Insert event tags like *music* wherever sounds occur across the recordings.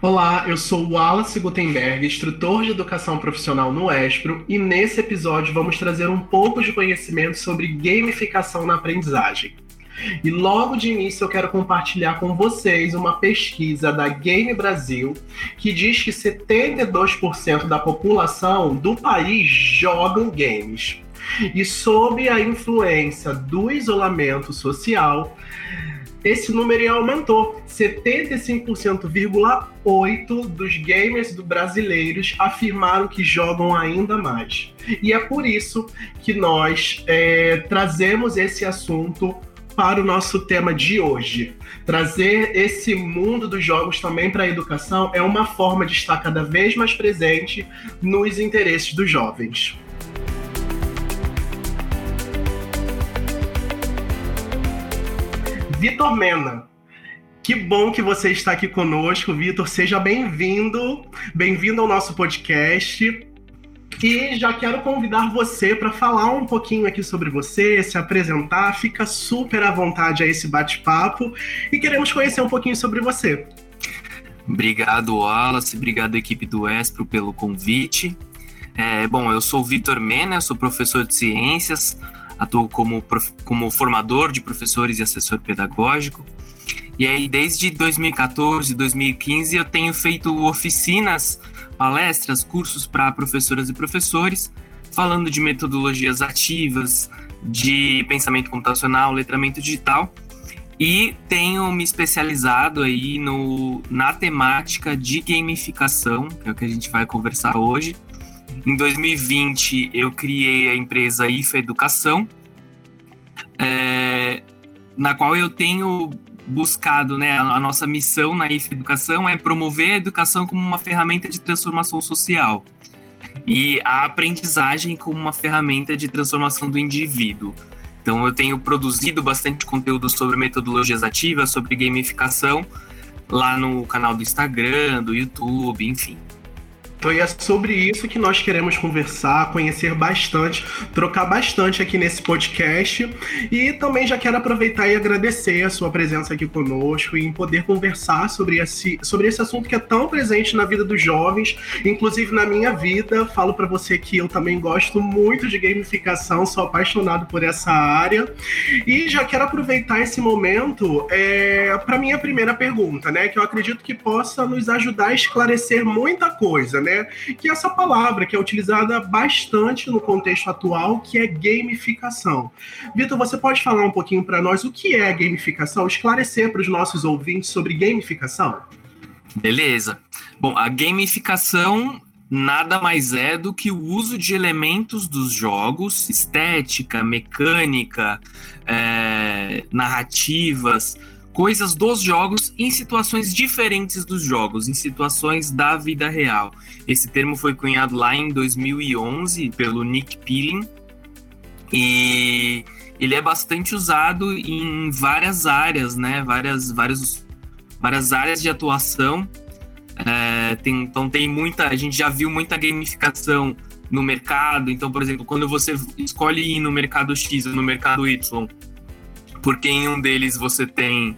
Olá, eu sou o Wallace Gutenberg, instrutor de educação profissional no Espro, e nesse episódio vamos trazer um pouco de conhecimento sobre gamificação na aprendizagem. E logo de início eu quero compartilhar com vocês uma pesquisa da Game Brasil que diz que 72% da população do país jogam games. E sob a influência do isolamento social, esse número aumentou. 75,8% dos gamers brasileiros afirmaram que jogam ainda mais. E é por isso que nós é, trazemos esse assunto para o nosso tema de hoje. Trazer esse mundo dos jogos também para a educação é uma forma de estar cada vez mais presente nos interesses dos jovens. Vitor Mena. Que bom que você está aqui conosco, Vitor. Seja bem-vindo. Bem-vindo ao nosso podcast. E já quero convidar você para falar um pouquinho aqui sobre você, se apresentar. Fica super à vontade a esse bate-papo e queremos conhecer um pouquinho sobre você. Obrigado, Wallace. Obrigado, equipe do Espro, pelo convite. É, bom, eu sou o Vitor Mena, sou professor de ciências, atuo como, como formador de professores e assessor pedagógico. E aí, desde 2014, 2015, eu tenho feito oficinas, palestras, cursos para professoras e professores, falando de metodologias ativas, de pensamento computacional, letramento digital. E tenho me especializado aí no, na temática de gamificação, que é o que a gente vai conversar hoje. Em 2020, eu criei a empresa IFA Educação, é, na qual eu tenho buscado, né, a nossa missão na IFA Educação é promover a educação como uma ferramenta de transformação social e a aprendizagem como uma ferramenta de transformação do indivíduo. Então eu tenho produzido bastante conteúdo sobre metodologias ativas, sobre gamificação lá no canal do Instagram, do YouTube, enfim. Então é sobre isso que nós queremos conversar, conhecer bastante, trocar bastante aqui nesse podcast. E também já quero aproveitar e agradecer a sua presença aqui conosco e em poder conversar sobre esse, sobre esse assunto que é tão presente na vida dos jovens, inclusive na minha vida. Falo para você que eu também gosto muito de gamificação, sou apaixonado por essa área. E já quero aproveitar esse momento é, para minha primeira pergunta, né? Que eu acredito que possa nos ajudar a esclarecer muita coisa, né? Né? Que é essa palavra que é utilizada bastante no contexto atual, que é gamificação. Vitor, você pode falar um pouquinho para nós o que é gamificação, esclarecer para os nossos ouvintes sobre gamificação? Beleza. Bom, a gamificação nada mais é do que o uso de elementos dos jogos, estética, mecânica, é, narrativas, coisas dos jogos em situações diferentes dos jogos, em situações da vida real. Esse termo foi cunhado lá em 2011 pelo Nick Peeling e ele é bastante usado em várias áreas, né? Várias, várias, várias áreas de atuação. É, tem, então tem muita, a gente já viu muita gamificação no mercado. Então, por exemplo, quando você escolhe ir no mercado X ou no mercado Y, porque em um deles você tem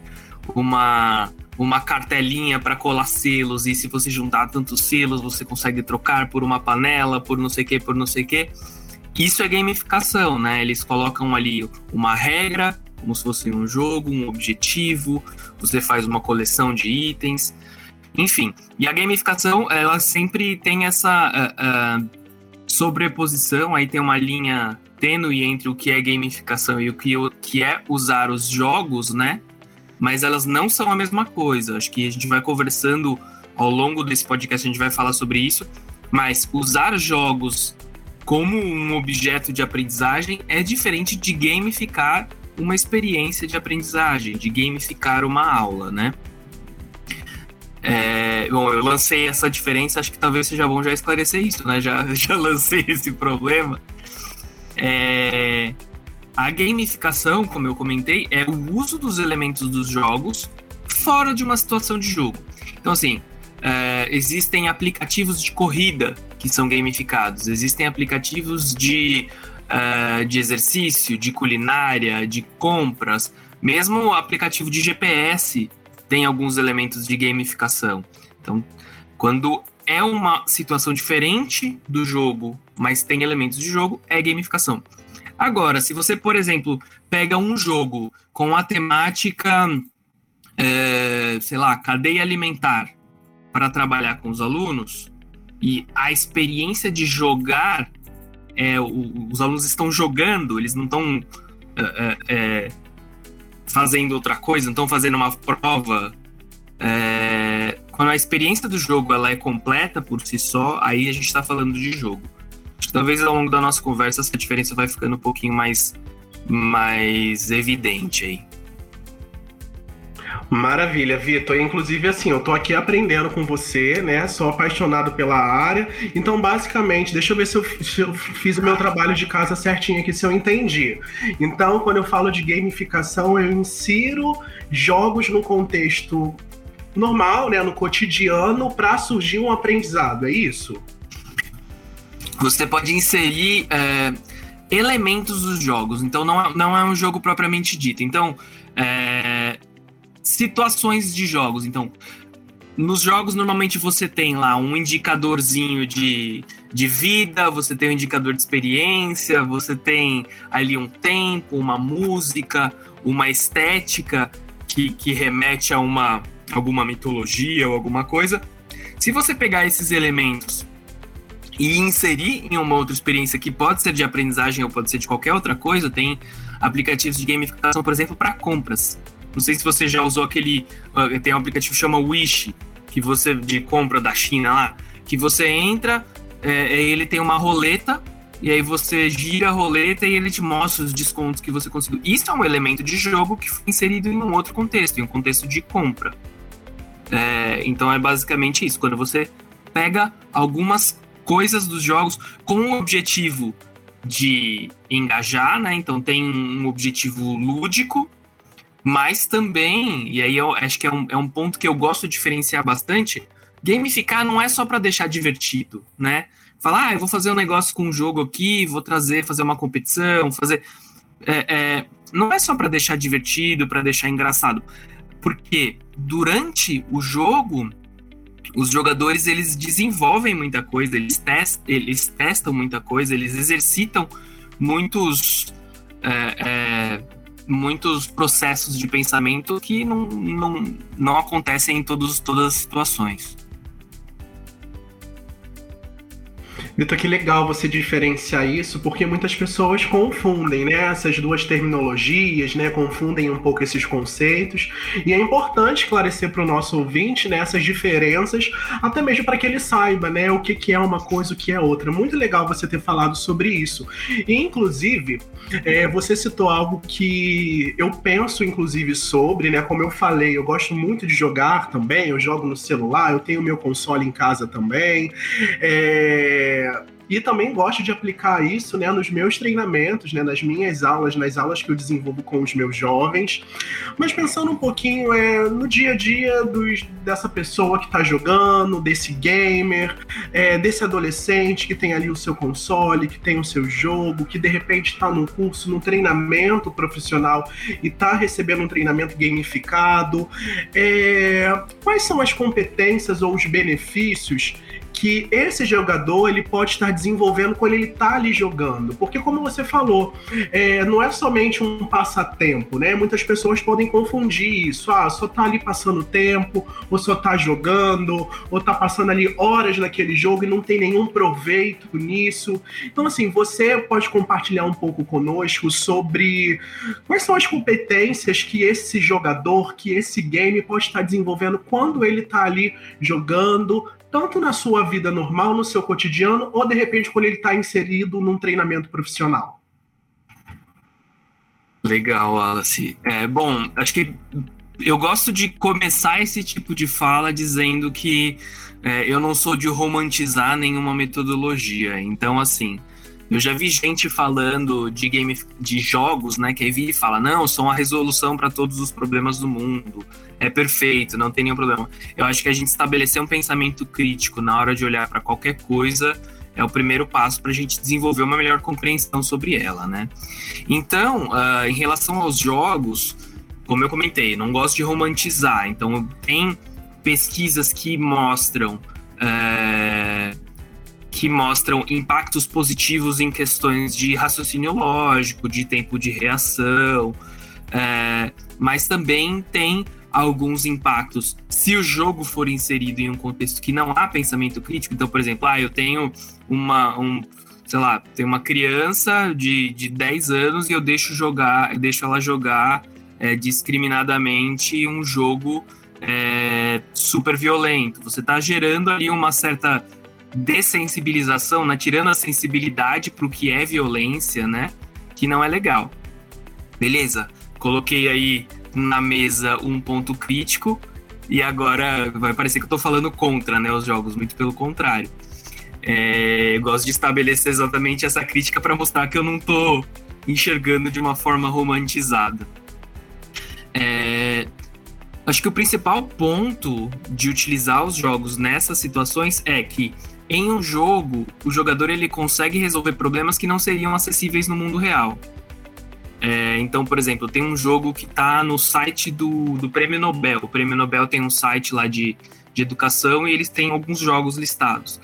uma uma cartelinha para colar selos e se você juntar tantos selos você consegue trocar por uma panela, por não sei que, por não sei que. Isso é gamificação, né? Eles colocam ali uma regra, como se fosse um jogo, um objetivo, você faz uma coleção de itens, enfim. E a gamificação, ela sempre tem essa uh, uh, sobreposição, aí tem uma linha tênue entre o que é gamificação e o que, o que é usar os jogos, né? Mas elas não são a mesma coisa. Acho que a gente vai conversando ao longo desse podcast, a gente vai falar sobre isso. Mas usar jogos como um objeto de aprendizagem é diferente de gamificar uma experiência de aprendizagem, de gamificar uma aula, né? É, bom, eu lancei essa diferença, acho que talvez seja bom já esclarecer isso, né? Já, *laughs* já lancei esse problema. É, a gamificação, como eu comentei, é o uso dos elementos dos jogos fora de uma situação de jogo. Então, assim, é, existem aplicativos de corrida que são gamificados, existem aplicativos de, é, de exercício, de culinária, de compras, mesmo o aplicativo de GPS tem alguns elementos de gamificação. Então, quando é uma situação diferente do jogo, mas tem elementos de jogo, é gamificação. Agora, se você, por exemplo, pega um jogo com a temática, é, sei lá, cadeia alimentar, para trabalhar com os alunos, e a experiência de jogar, é, o, os alunos estão jogando, eles não estão é, é, é, fazendo outra coisa, não estão fazendo uma prova. É, quando a experiência do jogo ela é completa por si só, aí a gente está falando de jogo. Talvez ao longo da nossa conversa essa diferença vai ficando um pouquinho mais, mais evidente aí. Maravilha, Vitor. Inclusive, assim, eu tô aqui aprendendo com você, né? Sou apaixonado pela área. Então, basicamente, deixa eu ver se eu, se eu, fiz o meu trabalho de casa certinho aqui, se eu entendi. Então, quando eu falo de gamificação, eu insiro jogos no contexto normal, né? No cotidiano, para surgir um aprendizado, é isso? Você pode inserir. É, elementos dos jogos, então não é, não é um jogo propriamente dito. Então, é, situações de jogos. Então, nos jogos, normalmente você tem lá um indicadorzinho de, de vida, você tem um indicador de experiência, você tem ali um tempo, uma música, uma estética que, que remete a uma alguma mitologia ou alguma coisa. Se você pegar esses elementos e inserir em uma outra experiência que pode ser de aprendizagem ou pode ser de qualquer outra coisa, tem aplicativos de gamificação, por exemplo, para compras. Não sei se você já usou aquele. Uh, tem um aplicativo que chama Wish, que você de compra da China lá, que você entra, é, ele tem uma roleta, e aí você gira a roleta e ele te mostra os descontos que você conseguiu. Isso é um elemento de jogo que foi inserido em um outro contexto, em um contexto de compra. É, então é basicamente isso. Quando você pega algumas coisas dos jogos com o objetivo de engajar, né? Então tem um objetivo lúdico mas também, e aí eu acho que é um, é um ponto que eu gosto de diferenciar bastante, gamificar não é só para deixar divertido, né? Falar, ah, eu vou fazer um negócio com um jogo aqui, vou trazer, fazer uma competição, fazer. É, é, não é só para deixar divertido, para deixar engraçado. Porque durante o jogo, os jogadores eles desenvolvem muita coisa, eles, test, eles testam muita coisa, eles exercitam muitos. É, é muitos processos de pensamento que não, não, não acontecem em todos, todas as situações. Vitor, que legal você diferenciar isso, porque muitas pessoas confundem né, essas duas terminologias, né, confundem um pouco esses conceitos, e é importante esclarecer para o nosso ouvinte né, essas diferenças, até mesmo para que ele saiba né, o que, que é uma coisa o que é outra. Muito legal você ter falado sobre isso. E, inclusive, é, você citou algo que eu penso, inclusive, sobre, né? Como eu falei, eu gosto muito de jogar também, eu jogo no celular, eu tenho meu console em casa também. É e também gosto de aplicar isso né, nos meus treinamentos, né, nas minhas aulas, nas aulas que eu desenvolvo com os meus jovens. Mas pensando um pouquinho é, no dia a dia dos, dessa pessoa que está jogando, desse gamer, é, desse adolescente que tem ali o seu console, que tem o seu jogo, que de repente está num curso, num treinamento profissional e está recebendo um treinamento gamificado. É, quais são as competências ou os benefícios que esse jogador ele pode estar desenvolvendo quando ele está ali jogando. Porque, como você falou, é, não é somente um passatempo, né? Muitas pessoas podem confundir isso. Ah, só tá ali passando tempo, ou só tá jogando, ou tá passando ali horas naquele jogo e não tem nenhum proveito nisso. Então, assim, você pode compartilhar um pouco conosco sobre quais são as competências que esse jogador, que esse game pode estar desenvolvendo quando ele tá ali jogando, tanto na sua vida normal, no seu cotidiano, ou de repente quando ele está inserido num treinamento profissional? Legal, Alice. É, bom, acho que eu gosto de começar esse tipo de fala dizendo que é, eu não sou de romantizar nenhuma metodologia. Então, assim, eu já vi gente falando de game, de jogos, né, que aí vi e fala: "Não, são a resolução para todos os problemas do mundo. É perfeito, não tem nenhum problema". Eu acho que a gente estabelecer um pensamento crítico na hora de olhar para qualquer coisa é o primeiro passo para a gente desenvolver uma melhor compreensão sobre ela, né? Então, uh, em relação aos jogos, como eu comentei, não gosto de romantizar. Então, tem pesquisas que mostram é, que mostram impactos positivos em questões de raciocínio lógico, de tempo de reação, é, mas também tem alguns impactos se o jogo for inserido em um contexto que não há pensamento crítico. Então, por exemplo, ah, eu tenho uma, um, sei lá, tem uma criança de, de 10 anos e eu deixo jogar, eu deixo ela jogar é, discriminadamente um jogo é, super violento. Você está gerando ali uma certa dessensibilização, né? tirando a sensibilidade para o que é violência, né? Que não é legal. Beleza, coloquei aí na mesa um ponto crítico e agora vai parecer que eu estou falando contra né, os jogos, muito pelo contrário. É, eu gosto de estabelecer exatamente essa crítica para mostrar que eu não estou enxergando de uma forma romantizada. É, acho que o principal ponto de utilizar os jogos nessas situações é que em um jogo o jogador ele consegue resolver problemas que não seriam acessíveis no mundo real. É, então, por exemplo, tem um jogo que está no site do, do Prêmio Nobel. O Prêmio Nobel tem um site lá de, de educação e eles têm alguns jogos listados.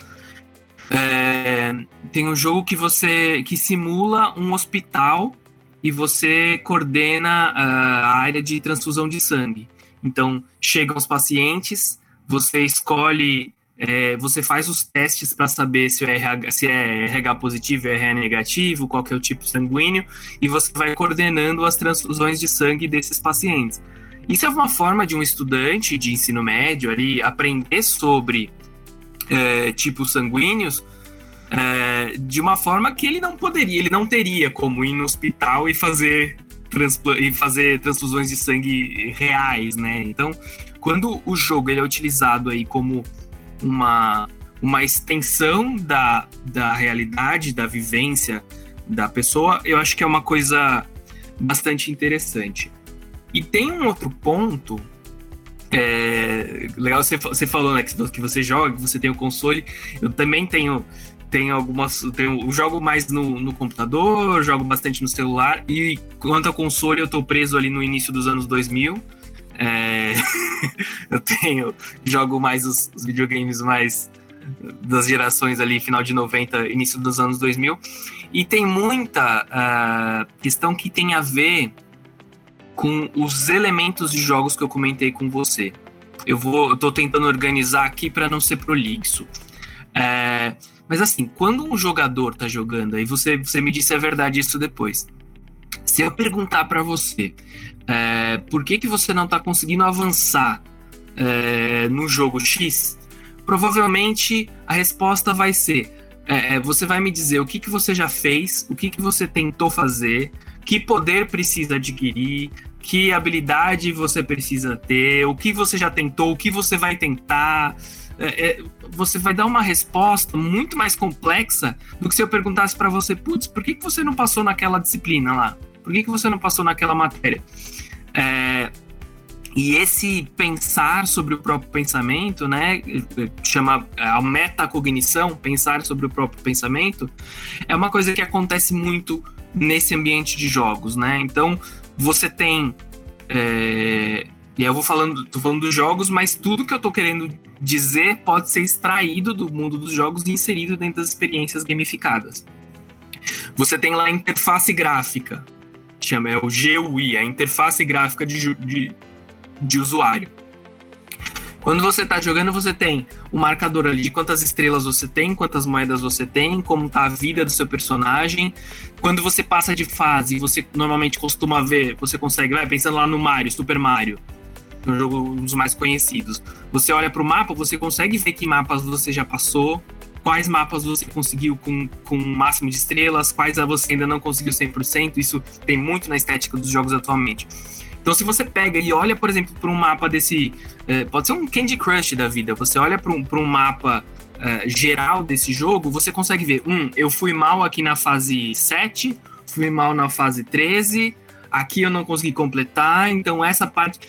É, tem um jogo que você que simula um hospital e você coordena ah, a área de transfusão de sangue. Então, chegam os pacientes, você escolhe, é, você faz os testes para saber se, é RH, se é RH positivo, RH negativo, qual que é o tipo sanguíneo, e você vai coordenando as transfusões de sangue desses pacientes. Isso é uma forma de um estudante de ensino médio ali aprender sobre é, tipos sanguíneos é, de uma forma que ele não poderia, ele não teria como ir no hospital e fazer, e fazer transfusões de sangue reais, né? Então, quando o jogo ele é utilizado aí como uma, uma extensão da, da realidade, da vivência da pessoa, eu acho que é uma coisa bastante interessante. E tem um outro ponto é, legal você, você falou, né, que você joga, que você tem o console. Eu também tenho tem algumas. Eu jogo mais no, no computador, jogo bastante no celular. E quanto ao console, eu tô preso ali no início dos anos 2000. É, *laughs* eu tenho. Jogo mais os, os, videogames mais das gerações ali, final de 90, início dos anos 2000. E tem muita uh, questão que tem a ver com os elementos de jogos que eu comentei com você. Eu vou, eu tô tentando organizar aqui para não ser prolixo. É, mas assim, quando um jogador tá jogando, aí você, você me disse a verdade isso depois. Se eu perguntar para você é, por que, que você não tá conseguindo avançar é, no jogo X, provavelmente a resposta vai ser: é, é, você vai me dizer o que, que você já fez, o que, que você tentou fazer, que poder precisa adquirir, que habilidade você precisa ter, o que você já tentou, o que você vai tentar é, é, você vai dar uma resposta muito mais complexa do que se eu perguntasse para você, putz, por que, que você não passou naquela disciplina lá? Por que, que você não passou naquela matéria? É, e esse pensar sobre o próprio pensamento, né, chama a metacognição, pensar sobre o próprio pensamento, é uma coisa que acontece muito nesse ambiente de jogos, né? Então, você tem é, e eu vou falando, tô falando dos jogos, mas tudo que eu tô querendo dizer pode ser extraído do mundo dos jogos e inserido dentro das experiências gamificadas. Você tem lá a interface gráfica, chama é o GUI, a interface gráfica de, de, de usuário. Quando você está jogando, você tem o marcador ali de quantas estrelas você tem, quantas moedas você tem, como está a vida do seu personagem. Quando você passa de fase, você normalmente costuma ver, você consegue, vai pensando lá no Mario, Super Mario, um jogo um dos mais conhecidos. Você olha para o mapa, você consegue ver que mapas você já passou, quais mapas você conseguiu com, com o máximo de estrelas, quais você ainda não conseguiu 100%. Isso tem muito na estética dos jogos atualmente. Então, se você pega e olha, por exemplo, para um mapa desse. Eh, pode ser um Candy Crush da vida. Você olha para um, um mapa uh, geral desse jogo, você consegue ver: um, eu fui mal aqui na fase 7, fui mal na fase 13, aqui eu não consegui completar, então essa parte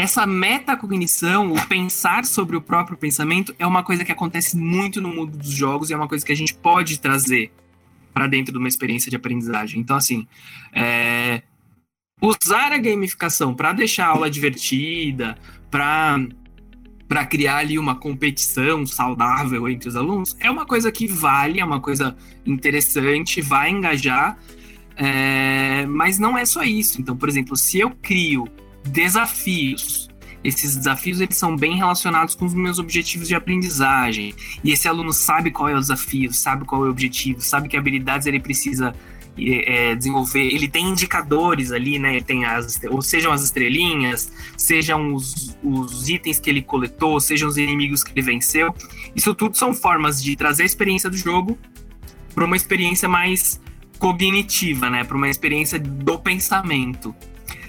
essa metacognição, o pensar sobre o próprio pensamento, é uma coisa que acontece muito no mundo dos jogos e é uma coisa que a gente pode trazer para dentro de uma experiência de aprendizagem. Então, assim, é, usar a gamificação para deixar a aula divertida, para para criar ali uma competição saudável entre os alunos, é uma coisa que vale, é uma coisa interessante, vai engajar, é, mas não é só isso. Então, por exemplo, se eu crio desafios, esses desafios eles são bem relacionados com os meus objetivos de aprendizagem, e esse aluno sabe qual é o desafio, sabe qual é o objetivo, sabe que habilidades ele precisa é, desenvolver, ele tem indicadores ali, né? Ele tem as, ou sejam as estrelinhas, sejam os, os itens que ele coletou, sejam os inimigos que ele venceu. Isso tudo são formas de trazer a experiência do jogo para uma experiência mais cognitiva, né? Para uma experiência do pensamento.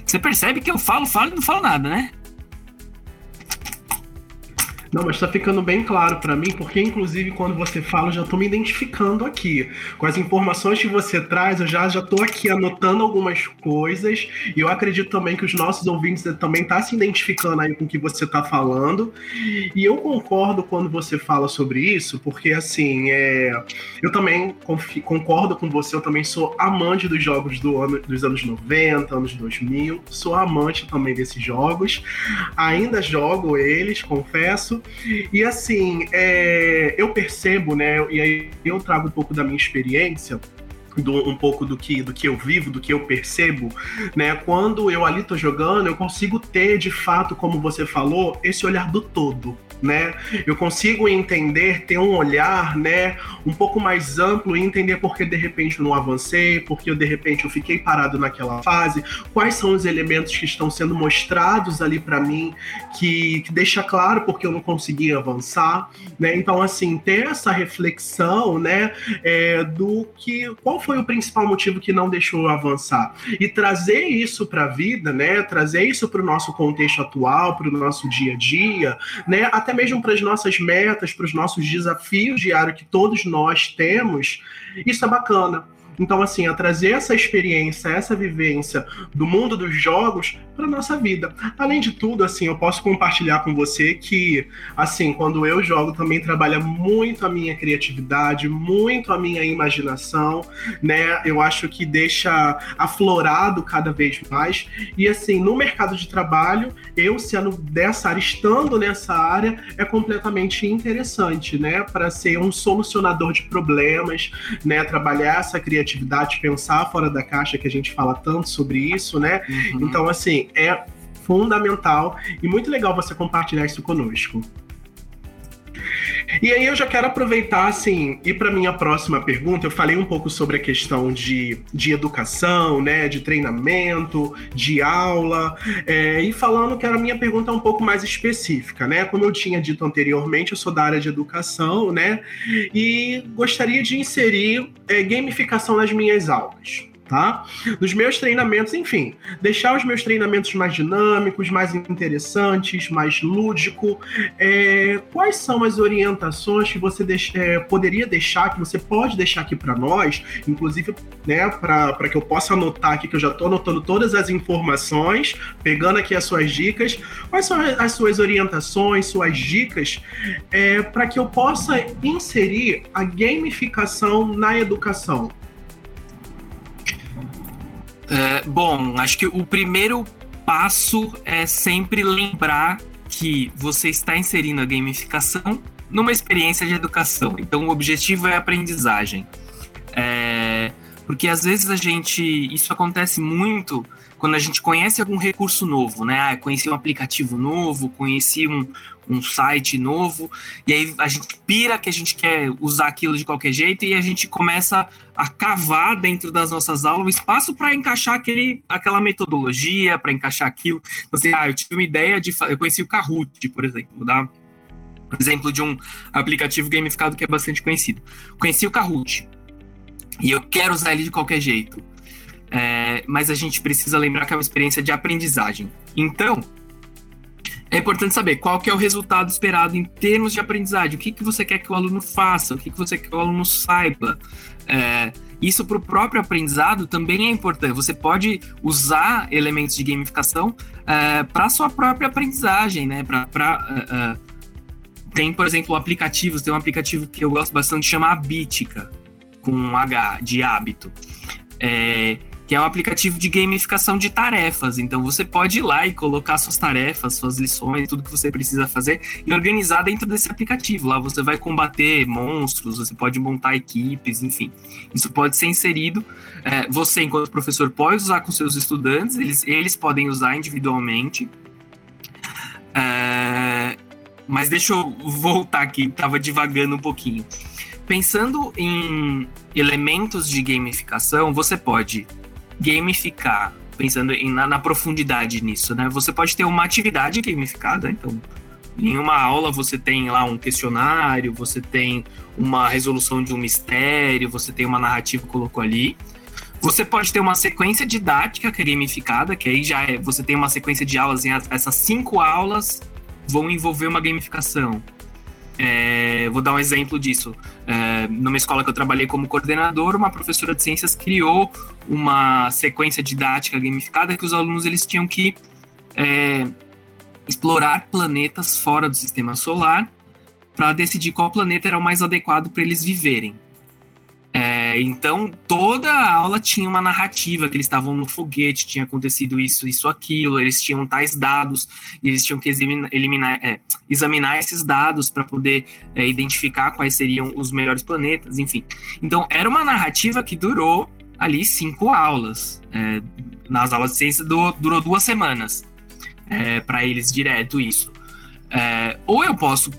Você percebe que eu falo, falo e não falo nada, né? Não, mas tá ficando bem claro para mim, porque inclusive quando você fala, eu já tô me identificando aqui. Com as informações que você traz, eu já tô aqui anotando algumas coisas, e eu acredito também que os nossos ouvintes também tá se identificando aí com o que você tá falando. E eu concordo quando você fala sobre isso, porque assim, é, eu também concordo com você, eu também sou amante dos jogos do ano, dos anos 90, anos 2000, sou amante também desses jogos. Ainda jogo eles, confesso, e assim, é, eu percebo, né? E aí eu trago um pouco da minha experiência. Do, um pouco do que, do que eu vivo, do que eu percebo, né? Quando eu ali tô jogando, eu consigo ter, de fato, como você falou, esse olhar do todo, né? Eu consigo entender, ter um olhar, né, um pouco mais amplo e entender por que de repente eu não avancei, porque eu de repente eu fiquei parado naquela fase, quais são os elementos que estão sendo mostrados ali para mim que, que deixa claro porque eu não consegui avançar, né? Então assim, ter essa reflexão, né, é, do que qual foi o principal motivo que não deixou eu avançar e trazer isso para a vida, né? Trazer isso para o nosso contexto atual, para o nosso dia a dia, né? Até até mesmo para as nossas metas, para os nossos desafios diários que todos nós temos, isso é bacana. Então, assim, a trazer essa experiência, essa vivência do mundo dos jogos para nossa vida. Além de tudo, assim, eu posso compartilhar com você que, assim, quando eu jogo também trabalha muito a minha criatividade, muito a minha imaginação, né? Eu acho que deixa aflorado cada vez mais. E assim, no mercado de trabalho, eu sendo dessa área, estando nessa área, é completamente interessante, né? Para ser um solucionador de problemas, né? Trabalhar essa criatividade criatividade, pensar fora da caixa, que a gente fala tanto sobre isso, né? Uhum. Então, assim, é fundamental e muito legal você compartilhar isso conosco. E aí eu já quero aproveitar, assim, e para minha próxima pergunta, eu falei um pouco sobre a questão de, de educação, né, de treinamento, de aula, é, e falando que a minha pergunta é um pouco mais específica, né? Como eu tinha dito anteriormente, eu sou da área de educação, né, e gostaria de inserir é, gamificação nas minhas aulas tá? Nos meus treinamentos, enfim, deixar os meus treinamentos mais dinâmicos, mais interessantes, mais lúdico. É, quais são as orientações que você deix, é, poderia deixar, que você pode deixar aqui para nós, inclusive, né, para que eu possa anotar aqui, que eu já estou anotando todas as informações, pegando aqui as suas dicas. Quais são as suas orientações, suas dicas, é, para que eu possa inserir a gamificação na educação? É, bom, acho que o primeiro passo é sempre lembrar que você está inserindo a gamificação numa experiência de educação. Então, o objetivo é a aprendizagem. É, porque às vezes a gente. Isso acontece muito quando a gente conhece algum recurso novo, né? Ah, conheci um aplicativo novo, conheci um, um site novo, e aí a gente pira que a gente quer usar aquilo de qualquer jeito e a gente começa a cavar dentro das nossas aulas espaço para encaixar aquele, aquela metodologia, para encaixar aquilo. Você, ah, eu tive uma ideia de. Eu conheci o Kahoot, por exemplo, dar um exemplo de um aplicativo gamificado que é bastante conhecido. Conheci o Kahoot e eu quero usar ele de qualquer jeito. É, mas a gente precisa lembrar que é uma experiência de aprendizagem. Então, é importante saber qual que é o resultado esperado em termos de aprendizagem. O que, que você quer que o aluno faça? O que, que você quer que o aluno saiba? É, isso para o próprio aprendizado também é importante. Você pode usar elementos de gamificação é, para sua própria aprendizagem, né? Pra, pra, é, é, tem, por exemplo, aplicativos. Tem um aplicativo que eu gosto bastante, chama Habitica, com um H, de hábito. É, que é um aplicativo de gamificação de tarefas. Então você pode ir lá e colocar suas tarefas, suas lições, tudo que você precisa fazer e organizar dentro desse aplicativo. Lá você vai combater monstros, você pode montar equipes, enfim. Isso pode ser inserido. É, você, enquanto professor, pode usar com seus estudantes, eles, eles podem usar individualmente. É, mas deixa eu voltar aqui, estava divagando um pouquinho. Pensando em elementos de gamificação, você pode gamificar, pensando em, na, na, profundidade nisso, né? Você pode ter uma atividade gamificada, então em uma aula você tem lá um questionário, você tem uma resolução de um mistério, você tem uma narrativa que colocou ali. Você pode ter uma sequência didática gamificada, que aí já é, você tem uma sequência de aulas, essas cinco aulas vão envolver uma gamificação. É, vou dar um exemplo disso. É, numa escola que eu trabalhei como coordenador, uma professora de ciências criou uma sequência didática gamificada que os alunos eles tinham que é, explorar planetas fora do sistema solar para decidir qual planeta era o mais adequado para eles viverem. É, então, toda a aula tinha uma narrativa, que eles estavam no foguete, tinha acontecido isso, isso, aquilo, eles tinham tais dados, e eles tinham que eliminar, é, examinar esses dados para poder é, identificar quais seriam os melhores planetas, enfim. Então, era uma narrativa que durou ali cinco aulas. É, nas aulas de ciência do, durou duas semanas é, para eles direto isso. É, ou eu posso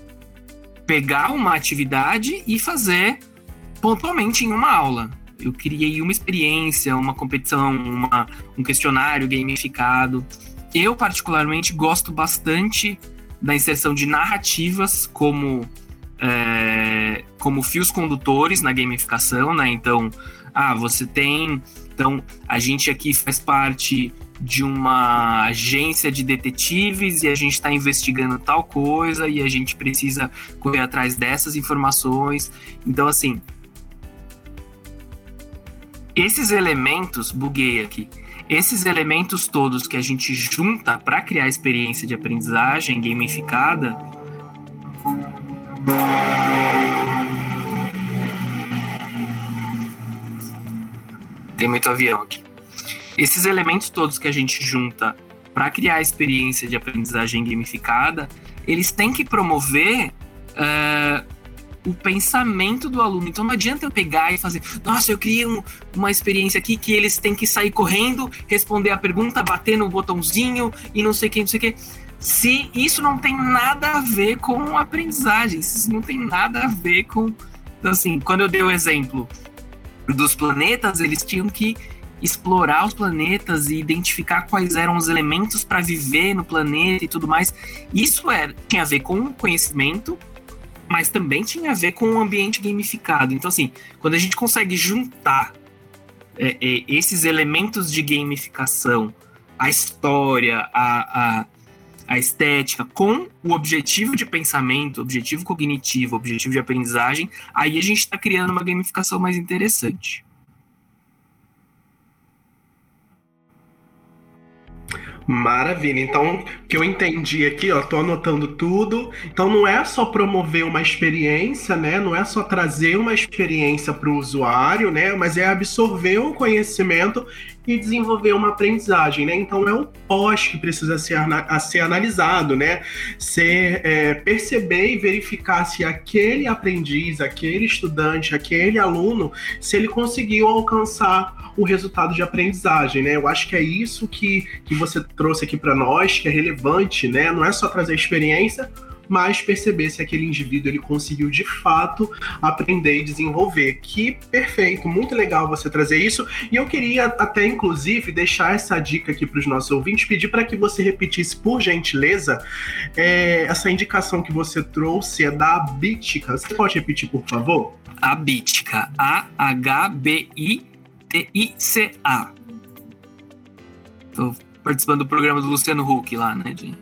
pegar uma atividade e fazer pontualmente em uma aula. Eu criei uma experiência, uma competição, uma, um questionário gamificado. Eu, particularmente, gosto bastante da inserção de narrativas como, é, como fios condutores na gamificação, né? Então, ah, você tem. Então, a gente aqui faz parte de uma agência de detetives e a gente está investigando tal coisa e a gente precisa correr atrás dessas informações. Então, assim, esses elementos, buguei aqui, esses elementos todos que a gente junta para criar a experiência de aprendizagem gamificada. Tem muito avião aqui. Esses elementos todos que a gente junta para criar a experiência de aprendizagem gamificada, eles têm que promover uh, o pensamento do aluno. Então não adianta eu pegar e fazer, nossa, eu criei um, uma experiência aqui que eles têm que sair correndo, responder a pergunta, bater no botãozinho e não sei quem, não sei o que. Se isso não tem nada a ver com aprendizagem, isso não tem nada a ver com. Então, assim, quando eu dei o exemplo dos planetas, eles tinham que explorar os planetas e identificar quais eram os elementos para viver no planeta e tudo mais. Isso era, tinha a ver com conhecimento, mas também tinha a ver com o ambiente gamificado. Então, assim, quando a gente consegue juntar é, é, esses elementos de gamificação, a história, a, a, a estética, com o objetivo de pensamento, objetivo cognitivo, objetivo de aprendizagem, aí a gente está criando uma gamificação mais interessante. Maravilha. Então, que eu entendi aqui, ó, tô anotando tudo. Então, não é só promover uma experiência, né? Não é só trazer uma experiência para o usuário, né? Mas é absorver o conhecimento e desenvolver uma aprendizagem, né? Então é o pós que precisa ser, a ser analisado, né? Ser é, perceber e verificar se aquele aprendiz, aquele estudante, aquele aluno, se ele conseguiu alcançar o resultado de aprendizagem, né? Eu acho que é isso que, que você trouxe aqui para nós, que é relevante, né? Não é só trazer experiência, mas perceber se aquele indivíduo ele conseguiu de fato aprender e desenvolver. Que perfeito, muito legal você trazer isso. E eu queria até inclusive deixar essa dica aqui para os nossos ouvintes, pedir para que você repetisse por gentileza é, essa indicação que você trouxe é da Bitica. Você pode repetir, por favor? A Bitica, A H B I T I C A. Tô participando do programa do Luciano Huck lá, né, de...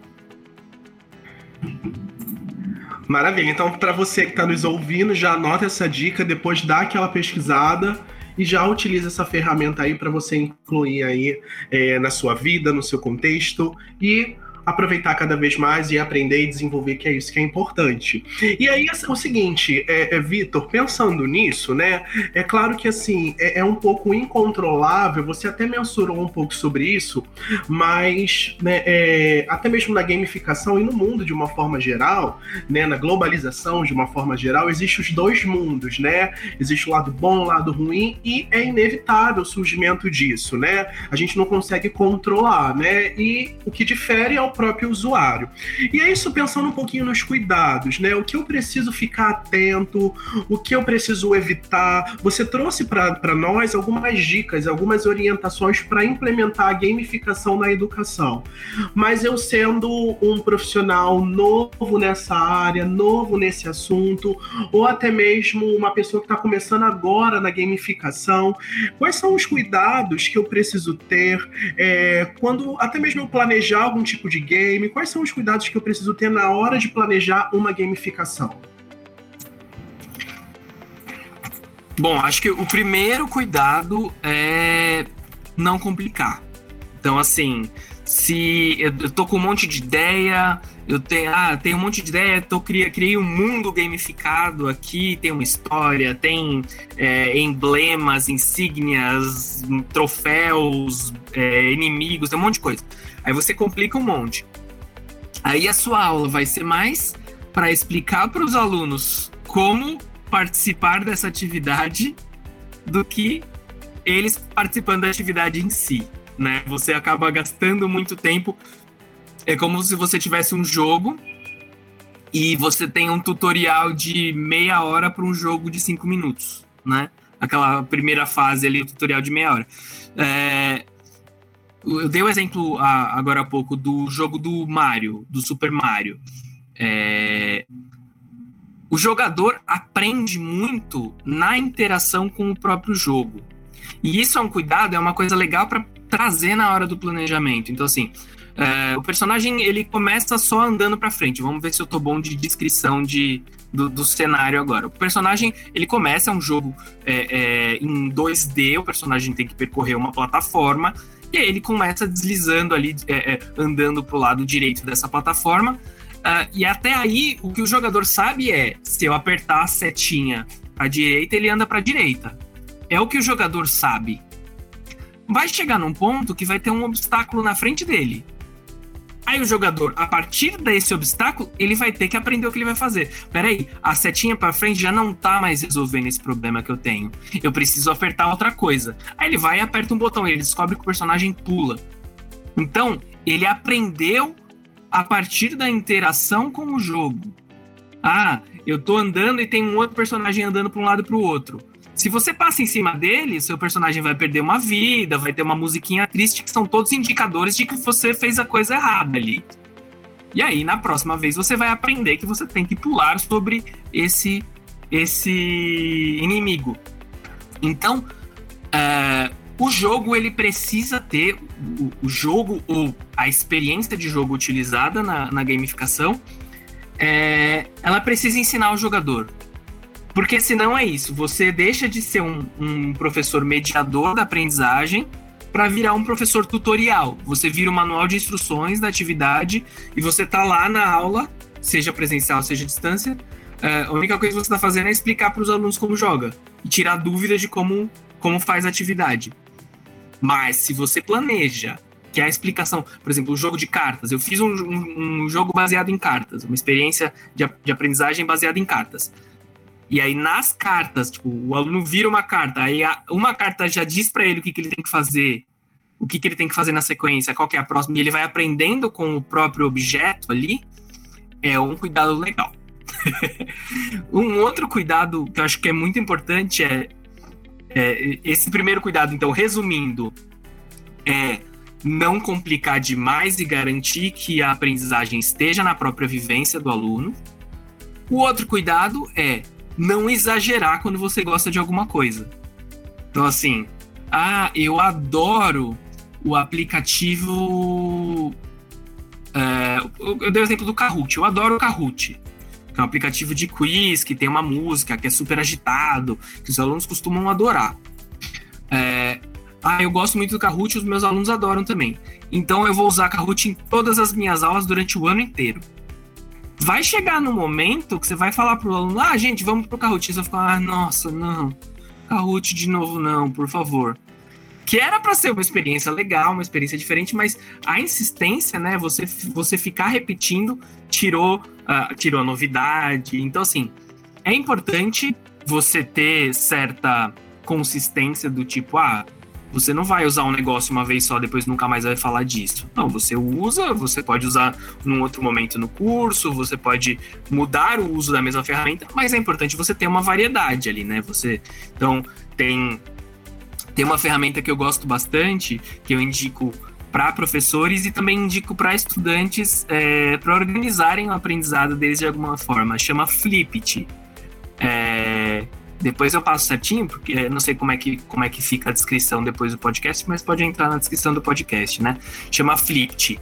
Maravilha. Então, para você que está nos ouvindo, já anota essa dica, depois dá aquela pesquisada e já utiliza essa ferramenta aí para você incluir aí é, na sua vida, no seu contexto. E aproveitar cada vez mais e aprender e desenvolver, que é isso que é importante. E aí é o seguinte, é, é Vitor, pensando nisso, né? É claro que assim é, é, um pouco incontrolável. Você até mensurou um pouco sobre isso, mas né, é, até mesmo na gamificação e no mundo de uma forma geral, né? Na globalização de uma forma geral, existem os dois mundos, né? Existe o lado bom, o lado ruim e é inevitável o surgimento disso, né? A gente não consegue controlar, né? E o que difere é o próprio usuário. E é isso pensando um pouquinho nos cuidados, né? O que eu preciso ficar atento, o que eu preciso evitar. Você trouxe para nós algumas dicas, algumas orientações para implementar a gamificação na educação. Mas eu sendo um profissional novo nessa área, novo nesse assunto, ou até mesmo uma pessoa que está começando agora na gamificação, quais são os cuidados que eu preciso ter é, quando até mesmo eu planejar algum tipo de game? Quais são os cuidados que eu preciso ter na hora de planejar uma gamificação? Bom, acho que o primeiro cuidado é não complicar. Então, assim, se eu tô com um monte de ideia, eu tenho, ah, tenho um monte de ideia, tô, criei, criei um mundo gamificado aqui, tem uma história, tem é, emblemas, insígnias, troféus, é, inimigos, tem um monte de coisa. Aí você complica um monte. Aí a sua aula vai ser mais para explicar para os alunos como participar dessa atividade do que eles participando da atividade em si, né? Você acaba gastando muito tempo. É como se você tivesse um jogo e você tem um tutorial de meia hora para um jogo de cinco minutos, né? Aquela primeira fase ali, tutorial de meia hora. É, eu dei o um exemplo agora há pouco do jogo do Mario, do Super Mario. É, o jogador aprende muito na interação com o próprio jogo. E isso é um cuidado, é uma coisa legal para trazer na hora do planejamento. Então, assim, é, o personagem ele começa só andando para frente. Vamos ver se eu tô bom de descrição de, do, do cenário agora. O personagem ele começa é um jogo é, é, em 2D. O personagem tem que percorrer uma plataforma e aí ele começa deslizando ali, é, é, andando pro lado direito dessa plataforma. Uh, e até aí, o que o jogador sabe é: se eu apertar a setinha à direita, ele anda para direita. É o que o jogador sabe. Vai chegar num ponto que vai ter um obstáculo na frente dele. Aí o jogador, a partir desse obstáculo, ele vai ter que aprender o que ele vai fazer. Peraí, a setinha para frente já não tá mais resolvendo esse problema que eu tenho. Eu preciso apertar outra coisa. Aí ele vai e aperta um botão, e ele descobre que o personagem pula. Então, ele aprendeu a partir da interação com o jogo. Ah, eu tô andando e tem um outro personagem andando para um lado e para o outro. Se você passa em cima dele, seu personagem vai perder uma vida, vai ter uma musiquinha triste, que são todos indicadores de que você fez a coisa errada ali. E aí, na próxima vez, você vai aprender que você tem que pular sobre esse, esse inimigo. Então, é, o jogo ele precisa ter o, o, jogo ou a experiência de jogo utilizada na, na gamificação, é, ela precisa ensinar o jogador porque senão é isso, você deixa de ser um, um professor mediador da aprendizagem para virar um professor tutorial. Você vira o manual de instruções da atividade e você tá lá na aula, seja presencial, seja distância. É, a única coisa que você está fazendo é explicar para os alunos como joga e tirar dúvidas de como, como faz a atividade. Mas se você planeja que é a explicação, por exemplo, o jogo de cartas. Eu fiz um, um, um jogo baseado em cartas, uma experiência de, de aprendizagem baseada em cartas. E aí, nas cartas, tipo, o aluno vira uma carta, aí a, uma carta já diz para ele o que, que ele tem que fazer, o que, que ele tem que fazer na sequência, qual que é a próxima, e ele vai aprendendo com o próprio objeto ali, é um cuidado legal. *laughs* um outro cuidado que eu acho que é muito importante é, é esse primeiro cuidado, então, resumindo, é não complicar demais e garantir que a aprendizagem esteja na própria vivência do aluno. O outro cuidado é não exagerar quando você gosta de alguma coisa. Então, assim, ah, eu adoro o aplicativo. É, eu dei o exemplo do Kahoot. Eu adoro o Kahoot. Que é um aplicativo de quiz, que tem uma música, que é super agitado, que os alunos costumam adorar. É, Ah, eu gosto muito do Kahoot, os meus alunos adoram também. Então eu vou usar Kahoot em todas as minhas aulas durante o ano inteiro. Vai chegar no momento que você vai falar pro aluno, ah, gente, vamos pro Kahoot. Você vai ficar, ah, nossa, não. Kahoot de novo não, por favor. Que era para ser uma experiência legal, uma experiência diferente, mas a insistência, né, você, você ficar repetindo, tirou, uh, tirou a novidade. Então, assim, é importante você ter certa consistência do tipo, ah, você não vai usar um negócio uma vez só, depois nunca mais vai falar disso. Não, você usa, você pode usar num outro momento no curso, você pode mudar o uso da mesma ferramenta, mas é importante você ter uma variedade ali, né? Você então tem tem uma ferramenta que eu gosto bastante, que eu indico para professores e também indico para estudantes é, para organizarem o aprendizado deles de alguma forma. Chama Flipit. É, depois eu passo certinho, porque não sei como é, que, como é que fica a descrição depois do podcast, mas pode entrar na descrição do podcast, né? Chama Flipt,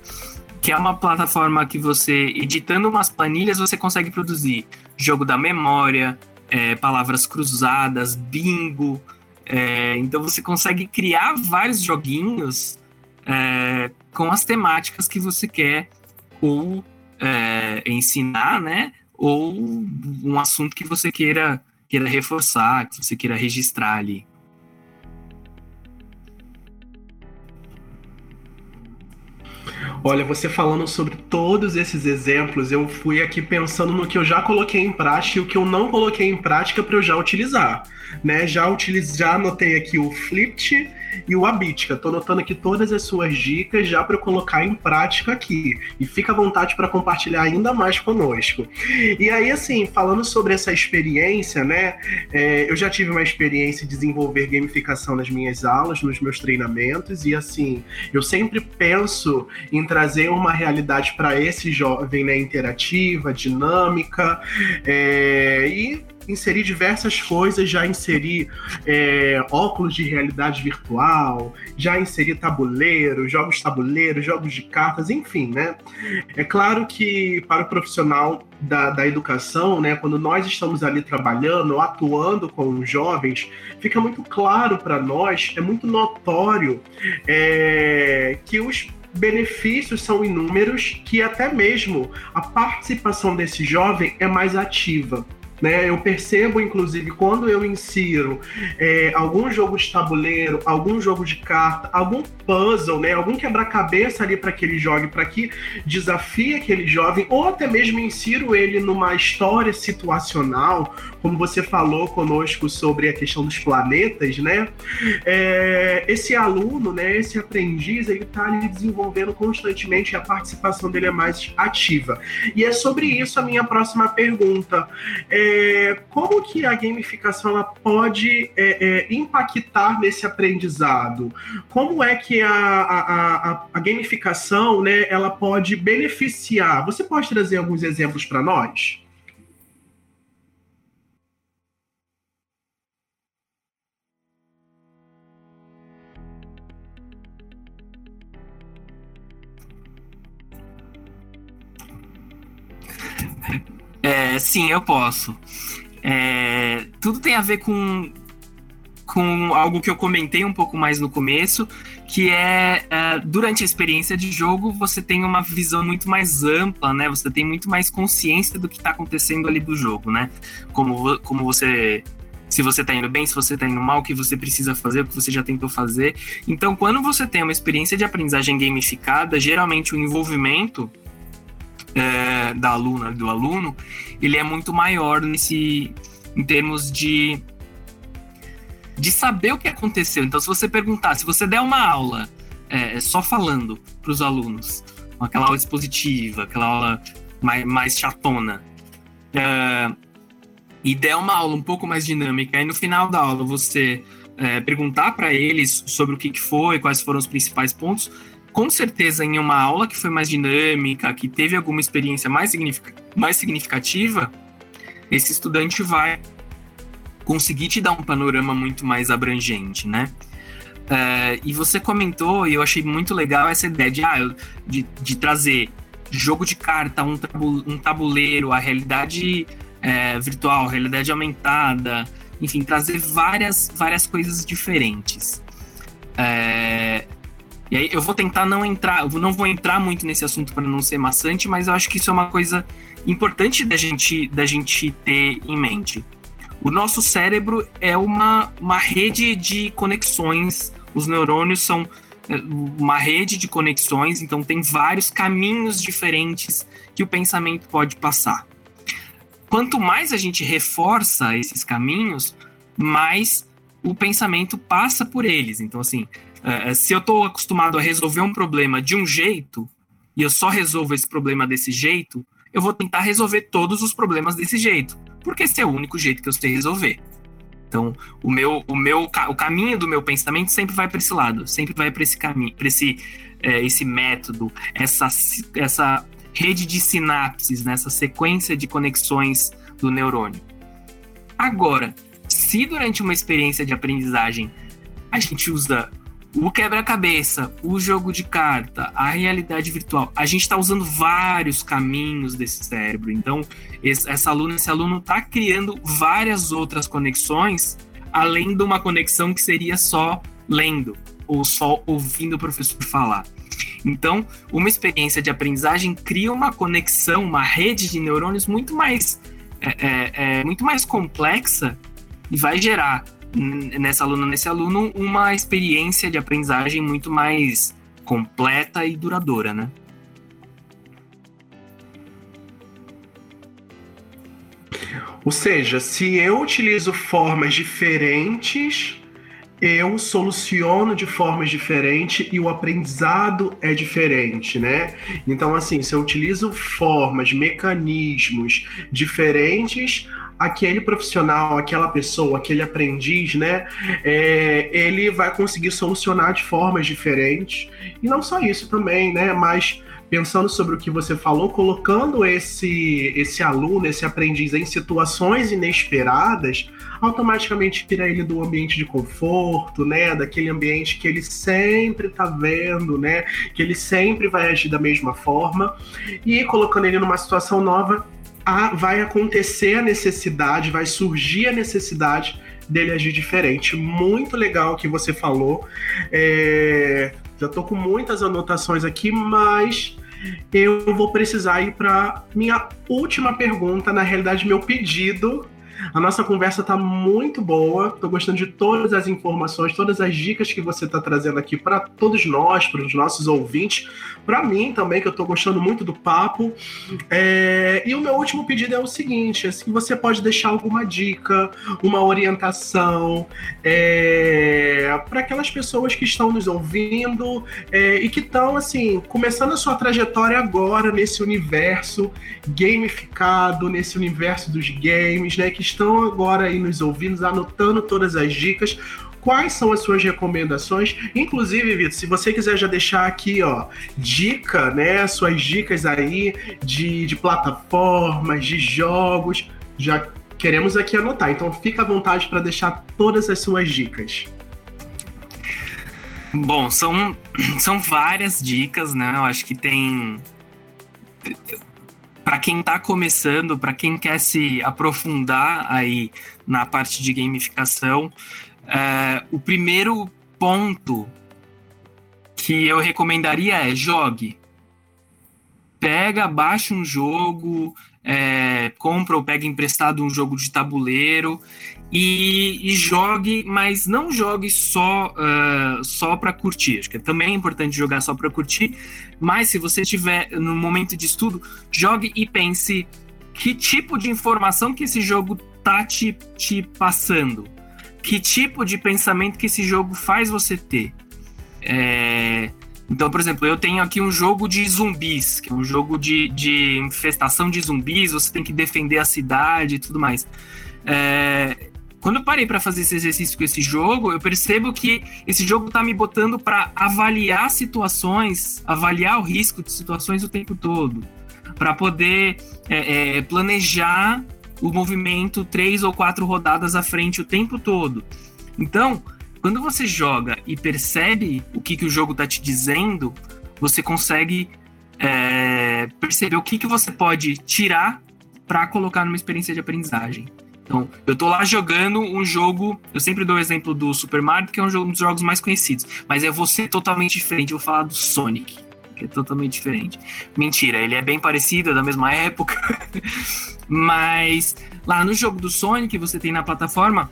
que é uma plataforma que você, editando umas planilhas, você consegue produzir jogo da memória, é, palavras cruzadas, bingo. É, então você consegue criar vários joguinhos é, com as temáticas que você quer ou é, ensinar, né? Ou um assunto que você queira queira reforçar, que você queira registrar ali. Olha, você falando sobre todos esses exemplos, eu fui aqui pensando no que eu já coloquei em prática e o que eu não coloquei em prática para eu já utilizar. Né? Já, utiliz... já anotei aqui o Flipt e o Abitka. Tô anotando aqui todas as suas dicas já para colocar em prática aqui. E fica à vontade para compartilhar ainda mais conosco. E aí, assim, falando sobre essa experiência, né? É, eu já tive uma experiência de desenvolver gamificação nas minhas aulas, nos meus treinamentos, e assim, eu sempre penso em trazer uma realidade para esse jovem, né? Interativa, dinâmica, é, e inserir diversas coisas, já inseri é, óculos de realidade virtual, já inseri tabuleiro, jogos tabuleiro, jogos de cartas, enfim, né? É claro que para o profissional da, da educação, né, quando nós estamos ali trabalhando, atuando com os jovens, fica muito claro para nós, é muito notório é, que os benefícios são inúmeros, que até mesmo a participação desse jovem é mais ativa. Né? Eu percebo, inclusive, quando eu insiro é, algum jogo de tabuleiro, algum jogo de carta, algum puzzle, né? algum quebra-cabeça ali para que ele jogue, para que desafie aquele jovem, ou até mesmo insiro ele numa história situacional, como você falou conosco sobre a questão dos planetas, né? É, esse aluno, né, esse aprendiz, ele está ali desenvolvendo constantemente e a participação dele é mais ativa. E é sobre isso a minha próxima pergunta. É, como que a gamificação ela pode é, é, impactar nesse aprendizado? Como é que a, a, a, a, gamificação né, ela pode beneficiar? Você pode trazer alguns exemplos para nós? *laughs* É, sim, eu posso. É, tudo tem a ver com, com algo que eu comentei um pouco mais no começo, que é, é durante a experiência de jogo você tem uma visão muito mais ampla, né? Você tem muito mais consciência do que está acontecendo ali do jogo, né? Como, como você se você está indo bem, se você está indo mal, o que você precisa fazer, o que você já tentou fazer. Então, quando você tem uma experiência de aprendizagem gamificada, geralmente o envolvimento é, da aluna, do aluno, ele é muito maior nesse, em termos de, de saber o que aconteceu. Então, se você perguntar, se você der uma aula é, só falando para os alunos, aquela aula expositiva, aquela aula mais, mais chatona, é, e der uma aula um pouco mais dinâmica, e no final da aula você é, perguntar para eles sobre o que, que foi, quais foram os principais pontos, com certeza em uma aula que foi mais dinâmica, que teve alguma experiência mais, mais significativa, esse estudante vai conseguir te dar um panorama muito mais abrangente, né? Uh, e você comentou, e eu achei muito legal essa ideia de, ah, de, de trazer jogo de carta, um, tabu, um tabuleiro, a realidade é, virtual, realidade aumentada, enfim, trazer várias, várias coisas diferentes. É, e aí eu vou tentar não entrar, eu não vou entrar muito nesse assunto para não ser maçante, mas eu acho que isso é uma coisa importante da gente, da gente ter em mente. O nosso cérebro é uma, uma rede de conexões, os neurônios são é, uma rede de conexões, então tem vários caminhos diferentes que o pensamento pode passar. Quanto mais a gente reforça esses caminhos, mais o pensamento passa por eles. Então, assim, é, é, se eu estou acostumado a resolver um problema de um jeito e eu só resolvo esse problema desse jeito, eu vou tentar resolver todos os problemas desse jeito, porque esse é o único jeito que eu sei resolver. Então, o meu, o meu, o caminho do meu pensamento sempre vai para esse lado, sempre vai para esse caminho, para esse, é, esse método, essa, essa rede de sinapses, nessa né, sequência de conexões do neurônio. Agora, se durante uma experiência de aprendizagem a gente usa o quebra-cabeça, o jogo de carta, a realidade virtual, a gente está usando vários caminhos desse cérebro. Então, esse, essa aluna, esse aluno está criando várias outras conexões, além de uma conexão que seria só lendo ou só ouvindo o professor falar. Então, uma experiência de aprendizagem cria uma conexão, uma rede de neurônios muito mais, é, é, é muito mais complexa e vai gerar nessa aluna, nesse aluno, uma experiência de aprendizagem muito mais completa e duradoura, né? Ou seja, se eu utilizo formas diferentes, eu soluciono de formas diferentes e o aprendizado é diferente, né? Então, assim, se eu utilizo formas, mecanismos diferentes, aquele profissional, aquela pessoa, aquele aprendiz, né, é, ele vai conseguir solucionar de formas diferentes. E não só isso também, né, mas pensando sobre o que você falou, colocando esse, esse aluno, esse aprendiz em situações inesperadas, automaticamente tira ele do ambiente de conforto, né? Daquele ambiente que ele sempre está vendo, né? Que ele sempre vai agir da mesma forma. E colocando ele numa situação nova, a, vai acontecer a necessidade, vai surgir a necessidade dele agir diferente. Muito legal que você falou. É, já estou com muitas anotações aqui, mas eu vou precisar ir para minha última pergunta, na realidade, meu pedido a nossa conversa está muito boa. Estou gostando de todas as informações, todas as dicas que você está trazendo aqui para todos nós, para os nossos ouvintes, para mim também, que eu estou gostando muito do papo. É... E o meu último pedido é o seguinte: é você pode deixar alguma dica, uma orientação é... para aquelas pessoas que estão nos ouvindo é... e que estão assim começando a sua trajetória agora nesse universo gamificado, nesse universo dos games, né? Que estão agora aí nos ouvindo, anotando todas as dicas. Quais são as suas recomendações? Inclusive, Vitor, se você quiser já deixar aqui, ó, dica, né? Suas dicas aí de, de plataformas, de jogos, já queremos aqui anotar. Então fica à vontade para deixar todas as suas dicas. Bom, são, são várias dicas, né? Eu acho que tem para quem está começando, para quem quer se aprofundar aí na parte de gamificação, é, o primeiro ponto que eu recomendaria é jogue. Pega, baixa um jogo, é, compra ou pega emprestado um jogo de tabuleiro e, e jogue, mas não jogue só, uh, só para curtir. Acho que também é importante jogar só para curtir, mas se você estiver no momento de estudo, jogue e pense que tipo de informação que esse jogo tá te, te passando, que tipo de pensamento que esse jogo faz você ter. É, então, por exemplo, eu tenho aqui um jogo de zumbis, que é um jogo de, de infestação de zumbis, você tem que defender a cidade e tudo mais. É, quando eu parei para fazer esse exercício com esse jogo, eu percebo que esse jogo tá me botando para avaliar situações, avaliar o risco de situações o tempo todo, para poder é, é, planejar o movimento três ou quatro rodadas à frente o tempo todo. Então, quando você joga e percebe o que, que o jogo tá te dizendo, você consegue é, perceber o que, que você pode tirar para colocar numa experiência de aprendizagem. Então, eu tô lá jogando um jogo. Eu sempre dou o exemplo do Super Mario, que é um, jogo, um dos jogos mais conhecidos. Mas é você totalmente diferente. Eu vou falar do Sonic, que é totalmente diferente. Mentira, ele é bem parecido, é da mesma época. *laughs* mas lá no jogo do Sonic, você tem na plataforma.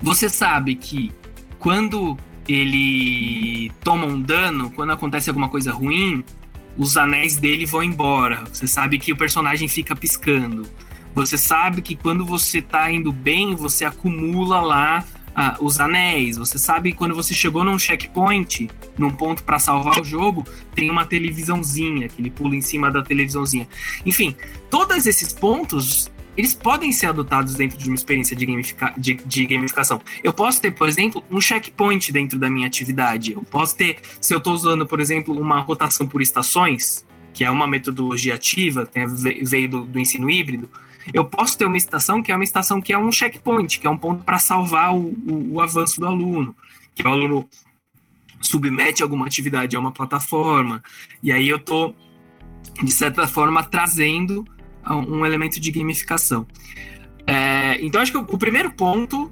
Você sabe que quando ele toma um dano, quando acontece alguma coisa ruim, os anéis dele vão embora. Você sabe que o personagem fica piscando. Você sabe que quando você tá indo bem, você acumula lá ah, os anéis. Você sabe que quando você chegou num checkpoint, num ponto para salvar o jogo, tem uma televisãozinha, que ele pula em cima da televisãozinha. Enfim, todos esses pontos eles podem ser adotados dentro de uma experiência de, gamifica de, de, gamificação. Eu posso ter, por exemplo, um checkpoint dentro da minha atividade. Eu posso ter, se eu estou usando, por exemplo, uma rotação por estações, que é uma metodologia ativa, tem, veio do, do ensino híbrido, eu posso ter uma estação que é uma estação que é um checkpoint, que é um ponto para salvar o, o, o, avanço do aluno, que o aluno submete alguma atividade a uma plataforma, e aí eu estou, de certa forma, trazendo um elemento de gamificação. É, então, acho que o, primeiro ponto,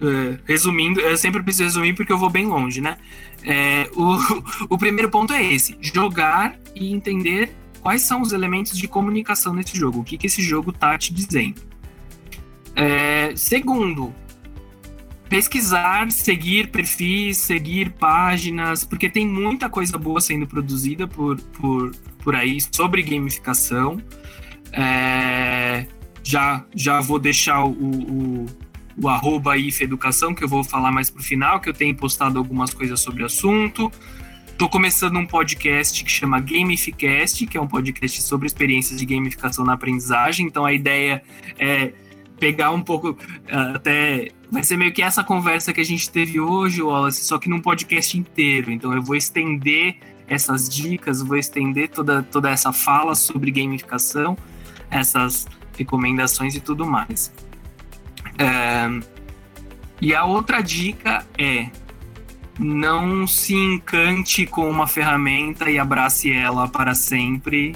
é, resumindo, eu sempre preciso resumir porque eu vou bem longe, né? É, o, *laughs* o primeiro ponto é esse: jogar e entender quais são os elementos de comunicação nesse jogo, o que, que esse jogo tá te dizendo. É, segundo, pesquisar, seguir perfis, seguir páginas, porque tem muita coisa boa sendo produzida por, por, por aí sobre gamificação. É, já, já vou deixar o, o, o arroba IF Educação, que eu vou falar mais pro final, que eu tenho postado algumas coisas sobre o assunto. Estou começando um podcast que chama Gamificast, que é um podcast sobre experiências de gamificação na aprendizagem. Então a ideia é pegar um pouco até vai ser meio que essa conversa que a gente teve hoje, Wallace, só que num podcast inteiro. Então eu vou estender essas dicas, vou estender toda, toda essa fala sobre gamificação, essas recomendações e tudo mais. É, e a outra dica é não se encante com uma ferramenta e abrace ela para sempre.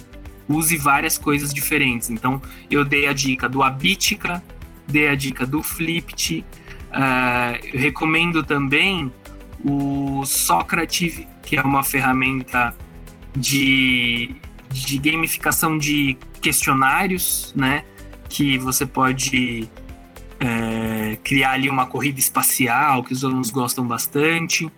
Use várias coisas diferentes. Então, eu dei a dica do Abitica, dei a dica do Flipt. Uh, recomendo também o Socrative, que é uma ferramenta de, de gamificação de questionários, né? Que você pode é, criar ali uma corrida espacial, que os alunos gostam bastante.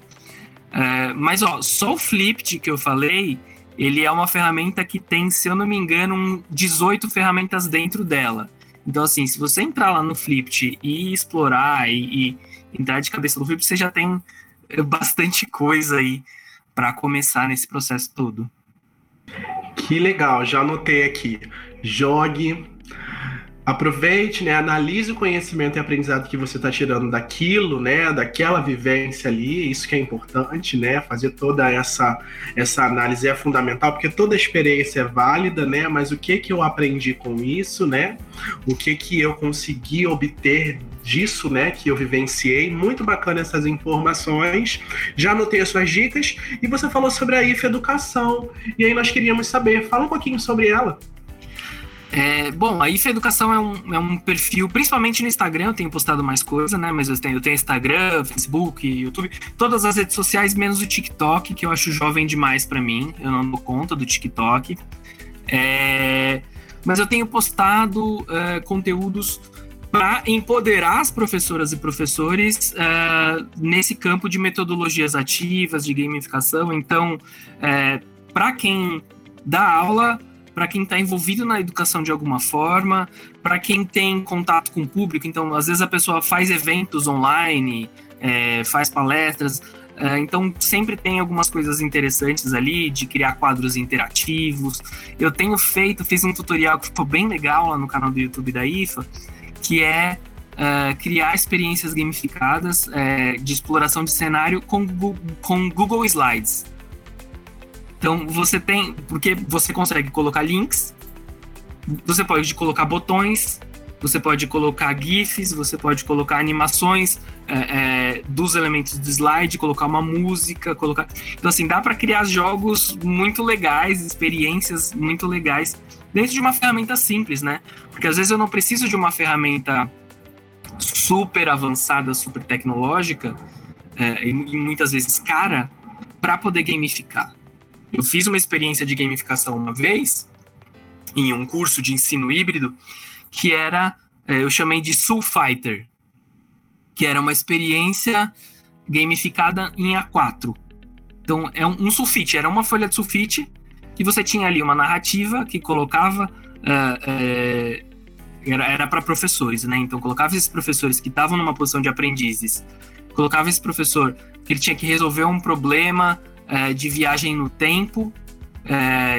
É, mas ó, só o Flipped que eu falei, ele é uma ferramenta que tem, se eu não me engano, um 18 ferramentas dentro dela. Então, assim, se você entrar lá no Flipped e explorar e, e entrar de cabeça no Flipped, você já tem bastante coisa aí para começar nesse processo todo. Que legal, já anotei aqui. Jogue, aproveite, né, analise o conhecimento e aprendizado que você está tirando daquilo, né, daquela vivência ali, isso que é importante, né, fazer toda essa essa análise é fundamental, porque toda experiência é válida, né, mas o que que eu aprendi com isso, né, o que que eu consegui obter disso, né, que eu vivenciei, muito bacana essas informações, já anotei as suas dicas, e você falou sobre a IF Educação, e aí nós queríamos saber, fala um pouquinho sobre ela. É, bom, a IFA Educação é um, é um perfil, principalmente no Instagram, eu tenho postado mais coisa, né? Mas eu tenho, eu tenho Instagram, Facebook, YouTube, todas as redes sociais, menos o TikTok, que eu acho jovem demais para mim. Eu não dou conta do TikTok. É, mas eu tenho postado é, conteúdos para empoderar as professoras e professores é, nesse campo de metodologias ativas, de gamificação. Então, é, para quem dá aula, para quem está envolvido na educação de alguma forma, para quem tem contato com o público. Então, às vezes a pessoa faz eventos online, é, faz palestras. É, então, sempre tem algumas coisas interessantes ali de criar quadros interativos. Eu tenho feito, fiz um tutorial que ficou bem legal lá no canal do YouTube da IFA, que é Uh, criar experiências gamificadas uh, de exploração de cenário com, com Google Slides. Então você tem, porque você consegue colocar links, você pode colocar botões, você pode colocar GIFs, você pode colocar animações é, é, dos elementos do slide, colocar uma música, colocar. Então, assim, dá para criar jogos muito legais, experiências muito legais dentro de uma ferramenta simples, né? Porque às vezes eu não preciso de uma ferramenta super avançada, super tecnológica, é, e muitas vezes cara, para poder gamificar. Eu fiz uma experiência de gamificação uma vez, em um curso de ensino híbrido, que era, é, eu chamei de Soul Fighter, que era uma experiência gamificada em A4. Então, é um, um sulfite, era uma folha de sulfite que você tinha ali uma narrativa que colocava. Uh, uh, era para professores, né? Então colocava esses professores que estavam numa posição de aprendizes, colocava esse professor que ele tinha que resolver um problema uh, de viagem no tempo,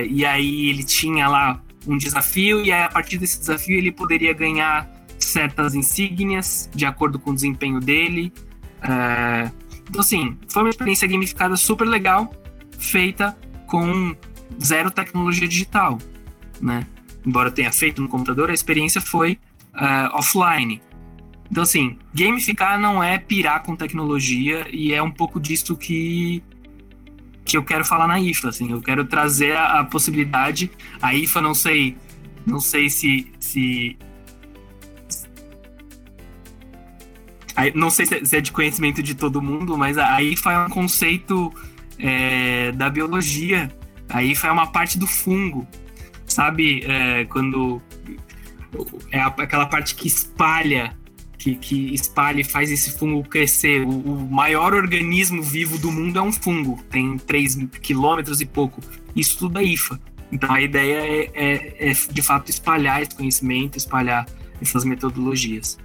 e aí ele tinha lá um desafio, e aí, a partir desse desafio ele poderia ganhar certas insígnias de acordo com o desempenho dele. então, assim, foi uma experiência gamificada super legal, feita com zero tecnologia digital, né? Embora tenha feito no computador, a experiência foi uh, offline. Então, assim, gamificar não é pirar com tecnologia e é um pouco disso que, eu quero falar na IFA, assim. Eu quero trazer a, a possibilidade... A IFA, não sei, não sei se... se não sei se é de conhecimento de todo mundo, mas a IFA é um conceito é, da biologia Aí foi uma parte do fungo, sabe? É, quando é aquela parte que espalha, que, que espalha e faz esse fungo crescer. O, o, maior organismo vivo do mundo é um fungo, tem 3 quilômetros e pouco. Isso tudo é IFA. Então a ideia é, é, é de fato espalhar esse conhecimento, espalhar essas metodologias.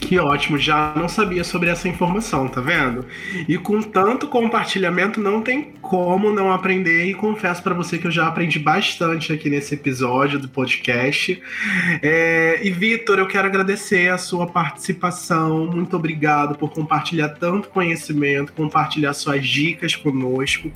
Que ótimo, já não sabia sobre essa informação, tá vendo? E com tanto compartilhamento não tem como não aprender e confesso para você que eu já aprendi bastante aqui nesse episódio do podcast. É, e Vitor, eu quero agradecer a sua participação. Muito obrigado por compartilhar tanto conhecimento, compartilhar suas dicas conosco.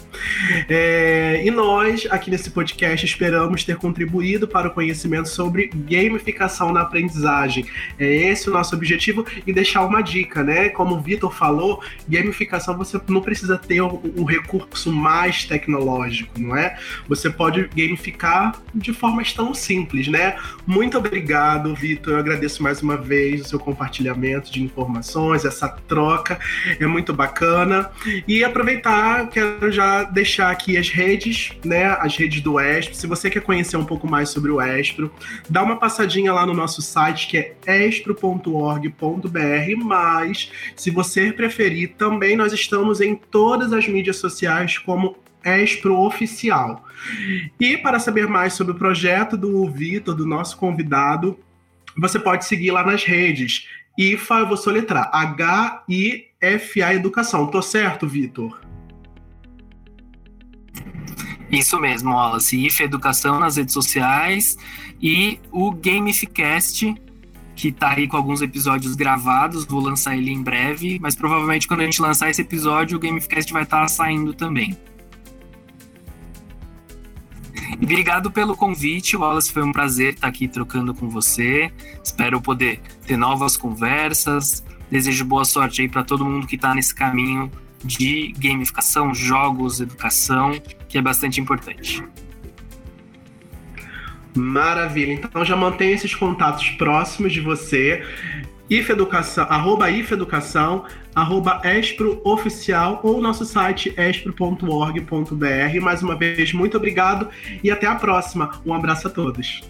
É, e nós, aqui nesse podcast, esperamos ter contribuído para o conhecimento sobre gamificação na aprendizagem. É esse o nosso objetivo e deixar uma dica, né? Como o Vitor falou, gamificação você não precisa ter o, recurso mais tecnológico, não é? Você pode gamificar de formas tão simples, né? Muito obrigado, Vitor. Eu agradeço mais uma vez o seu compartilhamento de informações, essa troca é muito bacana. E aproveitar, quero já deixar aqui as redes, né? As redes do Espro. Se você quer conhecer um pouco mais sobre o Espro, dá uma passadinha lá no nosso site que é espro.org mas se você preferir, também nós estamos em todas as mídias sociais como Espro Oficial. E para saber mais sobre o projeto do Vitor, do nosso convidado, você pode seguir lá nas redes. IFA, eu vou soletrar, H-I-F-A Educação. Tô certo, Vitor? Isso mesmo, Wallace. IFA Educação nas redes sociais e o Gamificast que tá aí com alguns episódios gravados, vou lançar ele em breve, mas provavelmente quando a gente lançar esse episódio, o Gamecast vai estar tá saindo também. Obrigado pelo convite, Wallace. Foi um prazer estar aqui trocando com você. Espero poder ter novas conversas. Desejo boa sorte aí para todo mundo que está nesse caminho de gamificação, jogos, educação, que é bastante importante. Maravilha. Então já mantenha esses contatos próximos de você. IFEducação, arroba IFEducação, arroba Espro Oficial ou nosso site espro.org.br. Mais uma vez, muito obrigado e até a próxima. Um abraço a todos.